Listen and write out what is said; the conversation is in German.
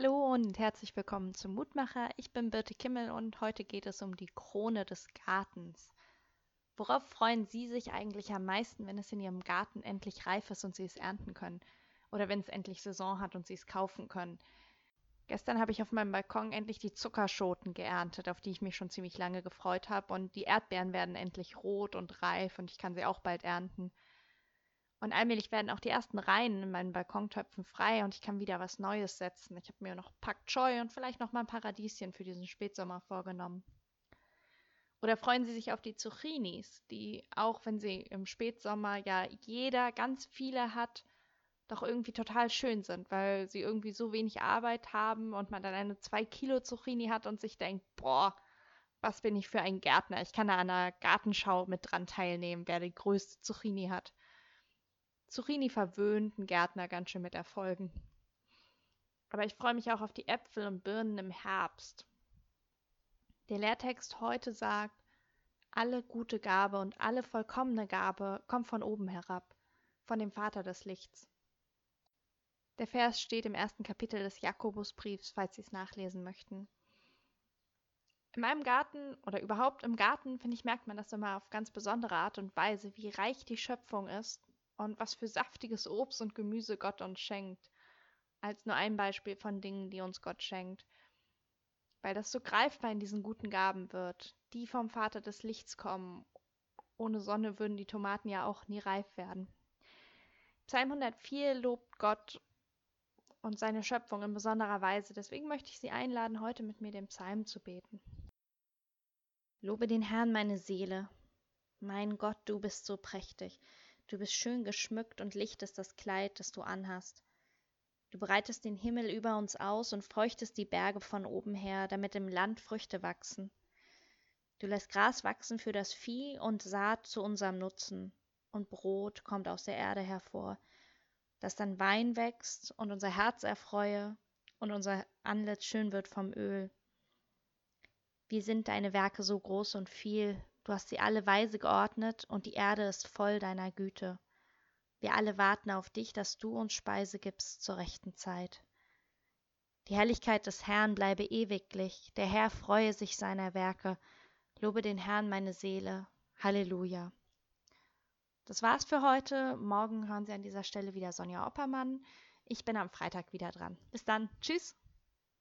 Hallo und herzlich willkommen zum Mutmacher. Ich bin Birte Kimmel und heute geht es um die Krone des Gartens. Worauf freuen Sie sich eigentlich am meisten, wenn es in Ihrem Garten endlich reif ist und Sie es ernten können? Oder wenn es endlich Saison hat und Sie es kaufen können? Gestern habe ich auf meinem Balkon endlich die Zuckerschoten geerntet, auf die ich mich schon ziemlich lange gefreut habe. Und die Erdbeeren werden endlich rot und reif und ich kann sie auch bald ernten. Und allmählich werden auch die ersten Reihen in meinen Balkontöpfen frei und ich kann wieder was Neues setzen. Ich habe mir noch Pak Choi und vielleicht noch mal ein Paradieschen für diesen Spätsommer vorgenommen. Oder freuen Sie sich auf die Zucchinis, die, auch wenn sie im Spätsommer ja jeder ganz viele hat, doch irgendwie total schön sind, weil sie irgendwie so wenig Arbeit haben und man dann eine 2 Kilo Zucchini hat und sich denkt, boah, was bin ich für ein Gärtner? Ich kann da an einer Gartenschau mit dran teilnehmen, wer die größte Zucchini hat. Zucchini verwöhnten Gärtner ganz schön mit Erfolgen. Aber ich freue mich auch auf die Äpfel und Birnen im Herbst. Der Lehrtext heute sagt, alle gute Gabe und alle vollkommene Gabe kommt von oben herab, von dem Vater des Lichts. Der Vers steht im ersten Kapitel des Jakobusbriefs, falls Sie es nachlesen möchten. In meinem Garten oder überhaupt im Garten, finde ich, merkt man das immer auf ganz besondere Art und Weise, wie reich die Schöpfung ist und was für saftiges Obst und Gemüse Gott uns schenkt, als nur ein Beispiel von Dingen, die uns Gott schenkt. Weil das so greifbar in diesen guten Gaben wird, die vom Vater des Lichts kommen. Ohne Sonne würden die Tomaten ja auch nie reif werden. Psalm 104 lobt Gott und seine Schöpfung in besonderer Weise. Deswegen möchte ich Sie einladen, heute mit mir den Psalm zu beten. Lobe den Herrn meine Seele. Mein Gott, du bist so prächtig. Du bist schön geschmückt und licht ist das Kleid, das du anhast. Du breitest den Himmel über uns aus und feuchtest die Berge von oben her, damit im Land Früchte wachsen. Du lässt Gras wachsen für das Vieh und Saat zu unserem Nutzen, und Brot kommt aus der Erde hervor, dass dann Wein wächst und unser Herz erfreue und unser Antlitz schön wird vom Öl. Wie sind deine Werke so groß und viel, Du hast sie alle weise geordnet, und die Erde ist voll deiner Güte. Wir alle warten auf dich, dass du uns Speise gibst zur rechten Zeit. Die Herrlichkeit des Herrn bleibe ewiglich, der Herr freue sich seiner Werke. Lobe den Herrn meine Seele. Halleluja. Das war's für heute. Morgen hören Sie an dieser Stelle wieder Sonja Oppermann. Ich bin am Freitag wieder dran. Bis dann. Tschüss.